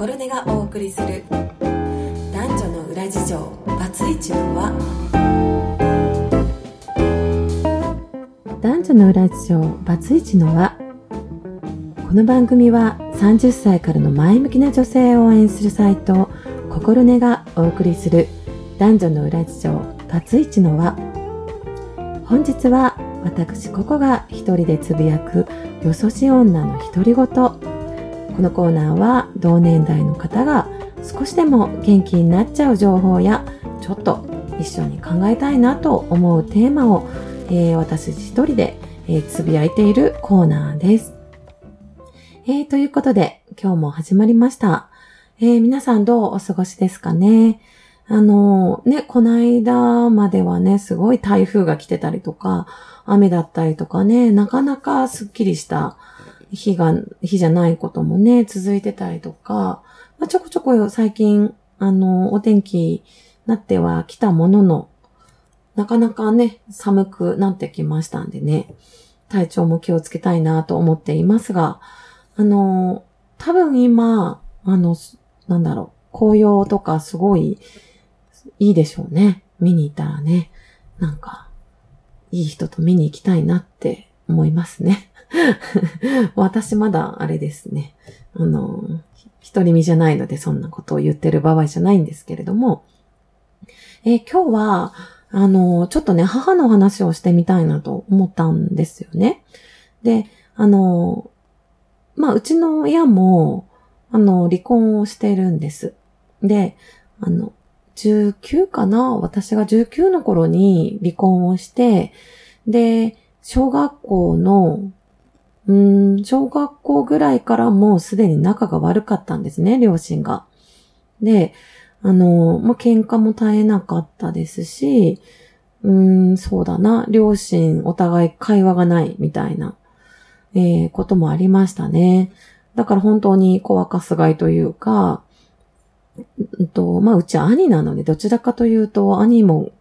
心根がお送りする。男女の裏事情。バツイチの輪。男女の裏事情。バツイチの輪。この番組は30歳からの前向きな女性を応援するサイト。心根がお送りする。男女の裏事情。バツイチの輪。本日は私ここが一人でつぶやくよそし女の独り言。このコーナーは同年代の方が少しでも元気になっちゃう情報やちょっと一緒に考えたいなと思うテーマを、えー、私一人で、えー、つぶやいているコーナーです。えー、ということで今日も始まりました。え、皆さんどうお過ごしですかね？あのね、この間まではね、すごい台風が来てたりとか、雨だったりとかね、なかなかスッキリした日が、日じゃないこともね、続いてたりとか、まあ、ちょこちょこ最近、あの、お天気なっては来たものの、なかなかね、寒くなってきましたんでね、体調も気をつけたいなと思っていますが、あの、多分今、あの、なんだろう、紅葉とかすごいいいでしょうね。見に行ったらね、なんか、いい人と見に行きたいなって思いますね。私まだあれですね。あの、一人身じゃないのでそんなことを言ってる場合じゃないんですけれども、えー、今日は、あの、ちょっとね、母の話をしてみたいなと思ったんですよね。で、あの、まあ、うちの親も、あの、離婚をしてるんです。で、あの、19かな？私が19の頃に離婚をして、で、小学校のうん、小学校ぐらいからもうすでに仲が悪かったんですね、両親が。で、あの、まあ、喧嘩も絶えなかったですし、うん、そうだな、両親お互い会話がないみたいな、えー、こともありましたね。だから本当に小若すがいというか、うんと、まあ、うち兄なので、どちらかというと、兄も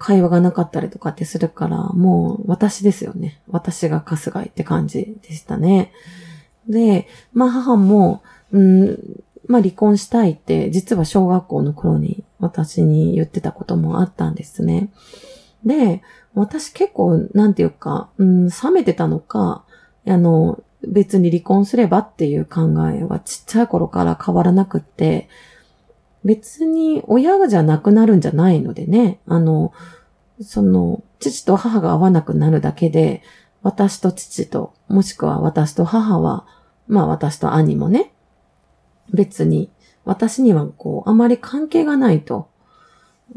会話がなかったりとかってするから、もう私ですよね。私が春日井って感じでしたね。で、まあ母も、うん、まあ離婚したいって、実は小学校の頃に私に言ってたこともあったんですね。で、私結構、なんていうか、うん、冷めてたのか、あの、別に離婚すればっていう考えはちっちゃい頃から変わらなくって、別に親がじゃなくなるんじゃないのでね、あの、その、父と母が合わなくなるだけで、私と父と、もしくは私と母は、まあ私と兄もね、別に、私にはこう、あまり関係がないと、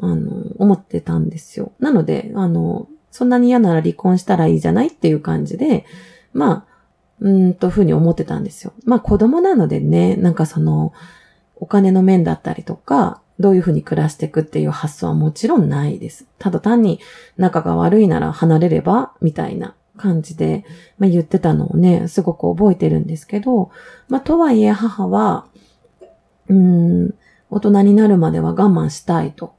あの、思ってたんですよ。なので、あの、そんなに嫌なら離婚したらいいじゃないっていう感じで、まあ、うんとふうに思ってたんですよ。まあ子供なのでね、なんかその、お金の面だったりとか、どういうふうに暮らしていくっていう発想はもちろんないです。ただ単に仲が悪いなら離れれば、みたいな感じで、まあ、言ってたのをね、すごく覚えてるんですけど、まあ、とはいえ母は、うん、大人になるまでは我慢したいと。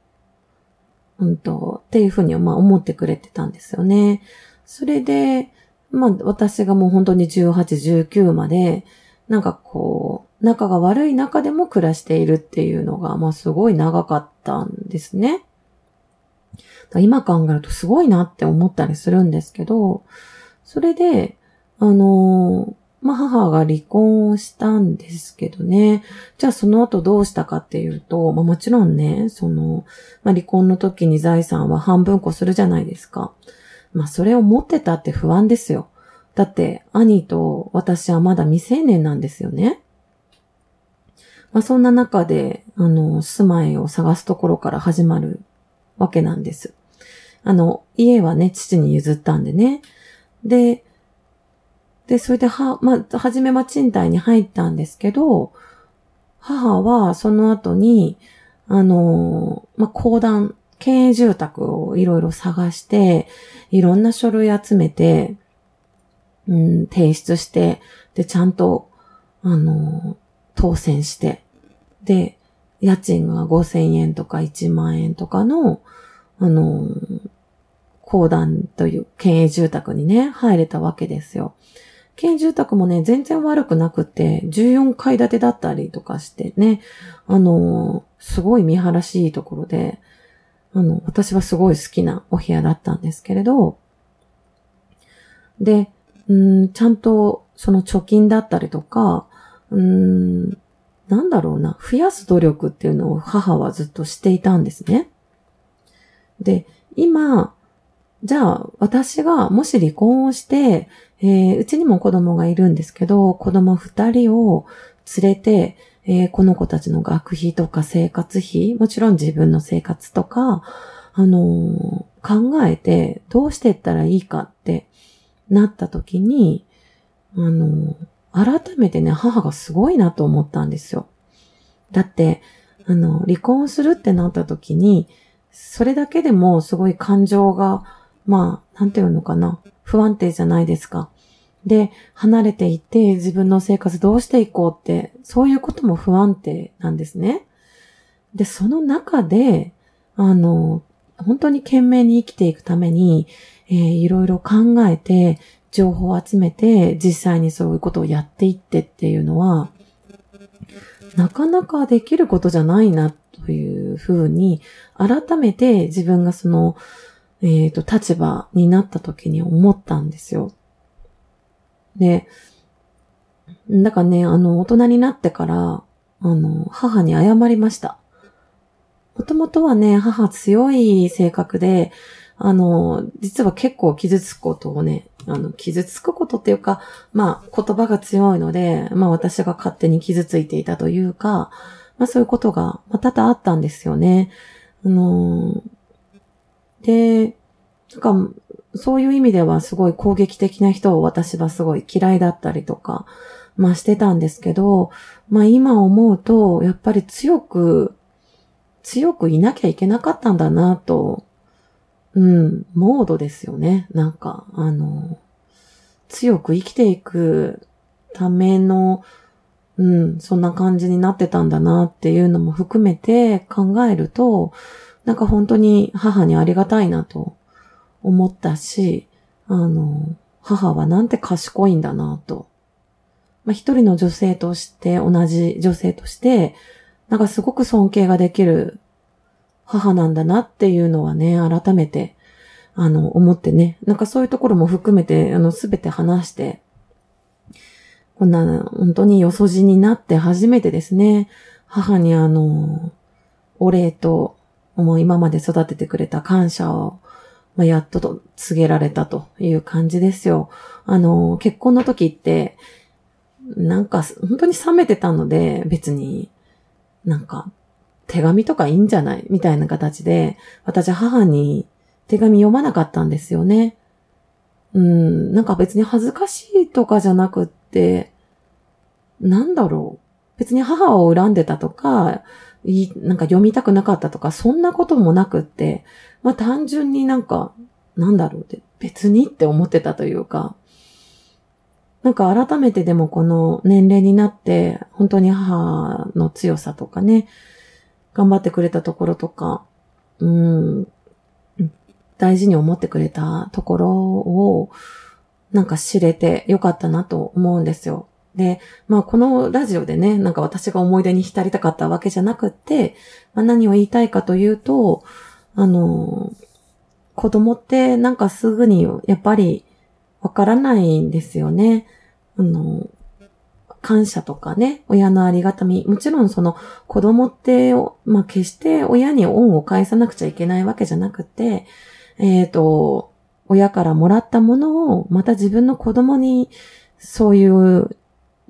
うんと、っていうふうにまあ思ってくれてたんですよね。それで、まあ私がもう本当に18、19まで、なんかこう、仲が悪い中でも暮らしているっていうのが、まあすごい長かったんですね。今考えるとすごいなって思ったりするんですけど、それで、あのまあ、母が離婚をしたんですけどね。じゃあその後どうしたかっていうと、まあ、もちろんね、その、まあ、離婚の時に財産は半分こするじゃないですか。まあ、それを持ってたって不安ですよ。だって、兄と私はまだ未成年なんですよね。まあ、そんな中で、あの、住まいを探すところから始まるわけなんです。あの、家はね、父に譲ったんでね。で、で、それでは、まあ、はじめは賃貸に入ったんですけど、母はその後に、あの、まあ、公団、県営住宅をいろいろ探して、いろんな書類集めて、うん、提出して、で、ちゃんと、あの、当選して、で、家賃が5000円とか1万円とかの、あの、公団という県営住宅にね、入れたわけですよ。県住宅もね、全然悪くなくて、14階建てだったりとかしてね、あの、すごい見晴らしいいところで、あの、私はすごい好きなお部屋だったんですけれど、で、うん、ちゃんとその貯金だったりとか、うん、なんだろうな、増やす努力っていうのを母はずっとしていたんですね。で、今、じゃあ私がもし離婚をして、えー、うちにも子供がいるんですけど、子供二人を連れて、えー、この子たちの学費とか生活費、もちろん自分の生活とか、あのー、考えてどうしていったらいいかってなった時に、あのー、改めてね、母がすごいなと思ったんですよ。だって、あの、離婚するってなった時に、それだけでもすごい感情が、まあ、なんていうのかな、不安定じゃないですか。で、離れていて自分の生活どうしていこうって、そういうことも不安定なんですね。で、その中で、あの、本当に懸命に生きていくために、えー、いろいろ考えて、情報を集めて、実際にそういうことをやっていってっていうのは、なかなかできることじゃないなというふうに、改めて自分がその、えっ、ー、と、立場になった時に思ったんですよ。で、だからね、あの、大人になってから、あの、母に謝りました。もともとはね、母強い性格で、あの、実は結構傷つくことをね、あの、傷つくことっていうか、まあ、言葉が強いので、まあ私が勝手に傷ついていたというか、まあそういうことが、まあ多々あったんですよね。あので、なんか、そういう意味ではすごい攻撃的な人を私はすごい嫌いだったりとか、まあしてたんですけど、まあ今思うと、やっぱり強く、強くいなきゃいけなかったんだなと、うん、モードですよね。なんか、あの、強く生きていくための、うん、そんな感じになってたんだなっていうのも含めて考えると、なんか本当に母にありがたいなと思ったし、あの、母はなんて賢いんだなと。まあ、一人の女性として、同じ女性として、なんかすごく尊敬ができる母なんだなっていうのはね、改めて、あの、思ってね、なんかそういうところも含めて、あの、すべて話して、こんな、本当によそじになって初めてですね、母にあの、お礼と、もう今まで育ててくれた感謝をまあ、やっとと告げられたという感じですよ。あの、結婚の時って、なんか、本当に冷めてたので、別に、なんか、手紙とかいいんじゃない？みたいな形で、私母に手紙読まなかったんですよね。うん、なんか別に恥ずかしいとかじゃなくって、なんだろう。別に母を恨んでたとか、いなんか読みたくなかったとか、そんなこともなくって、まあ単純になんか、なんだろうって、別にって思ってたというか、なんか改めてでもこの年齢になって、本当に母の強さとかね、頑張ってくれたところとか、うん、大事に思ってくれたところを、なんか知れてよかったなと思うんですよ。で、まあこのラジオでね、なんか私が思い出に浸りたかったわけじゃなくって、まあ、何を言いたいかというと、あの、子供ってなんかすぐにやっぱりわからないんですよね。あの、感謝とかね、親のありがたみ。もちろんその子供って、まあ決して親に恩を返さなくちゃいけないわけじゃなくて、えっ、ー、と、親からもらったものをまた自分の子供にそういう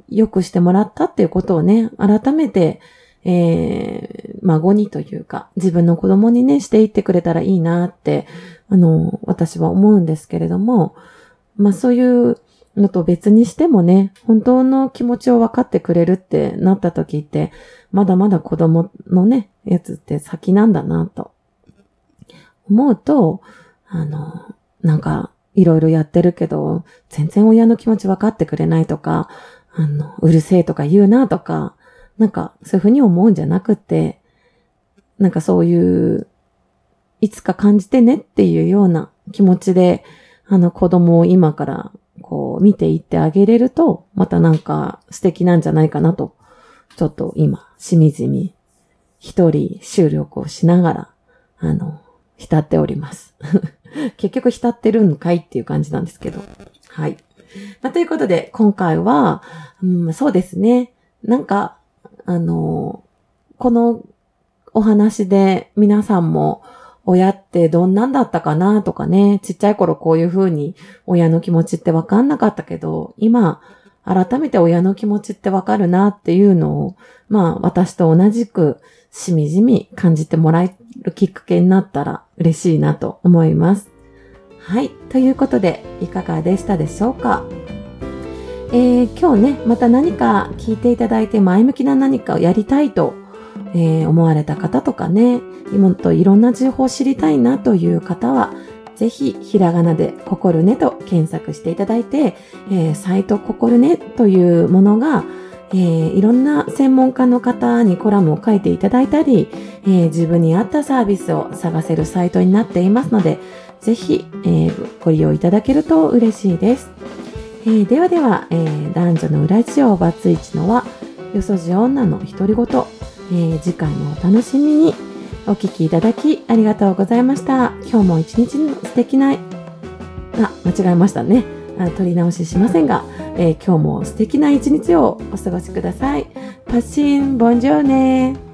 良くしてもらったっていうことをね、改めて、えー、孫にというか、自分の子供にね、していってくれたらいいなって、あの、私は思うんですけれども、まあそういうのと別にしてもね、本当の気持ちを分かってくれるってなった時って、まだまだ子供のね、やつって先なんだなと。思うと、あの、なんか、いろいろやってるけど、全然親の気持ち分かってくれないとか、あの、うるせえとか言うなとか、なんかそういうふうに思うんじゃなくて、なんかそういう、いつか感じてねっていうような気持ちで、あの子供を今からこう見ていってあげれると、またなんか素敵なんじゃないかなと、ちょっと今、しみじみ、一人収録をしながら、あの、浸っております。結局浸ってるんかいっていう感じなんですけど。はい。まあ、ということで、今回は、うん、そうですね。なんか、あの、このお話で皆さんも親ってどんなんだったかなとかね、ちっちゃい頃こういう風に親の気持ちってわかんなかったけど、今、改めて親の気持ちってわかるなっていうのを、まあ私と同じくしみじみ感じてもらえるきっかけになったら嬉しいなと思います。はい。ということで、いかがでしたでしょうか？えー、今日ね、また何か聞いていただいて前向きな何かをやりたいと、えー、思われた方とかね、もっといろんな情報を知りたいなという方は、ぜひ、ひらがなでココルネと検索していただいて、えー、サイトココルネというものが、えー、いろんな専門家の方にコラムを書いていただいたり、えー、自分に合ったサービスを探せるサイトになっていますので、ぜひ、えー、ご利用いただけると嬉しいです。えー、ではでは、えー、男女の裏地をバツイチのは、よそじ女の独り言、えー、次回もお楽しみにお聴きいただきありがとうございました。今日も一日の素敵な、あ、間違えましたね。あ取り直ししませんが、えー、今日も素敵な一日をお過ごしください。パッシン、ボンジョーネ